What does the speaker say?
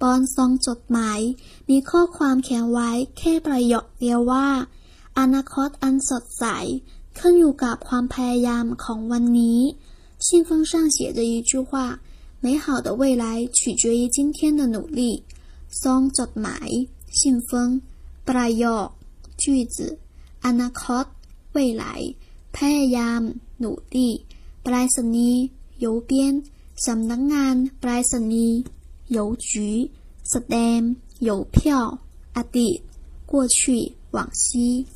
ปอนซองจดหมาย มีข้อความเขียนไว้แค่ประโยคเดียวว่า อนาคตอันสดใส ขึ้นอยู่กับความพยายามของวันนี้信封上写着一句话美好的未来取决于今天的努力ซองจดหมาย信封ประโยค句子อนาคต未来พยายามหนูดีไปรษณีย์邮编สำนักงานไปรษณีย์ 邮局，sdam，邮票，adi，过去，往昔。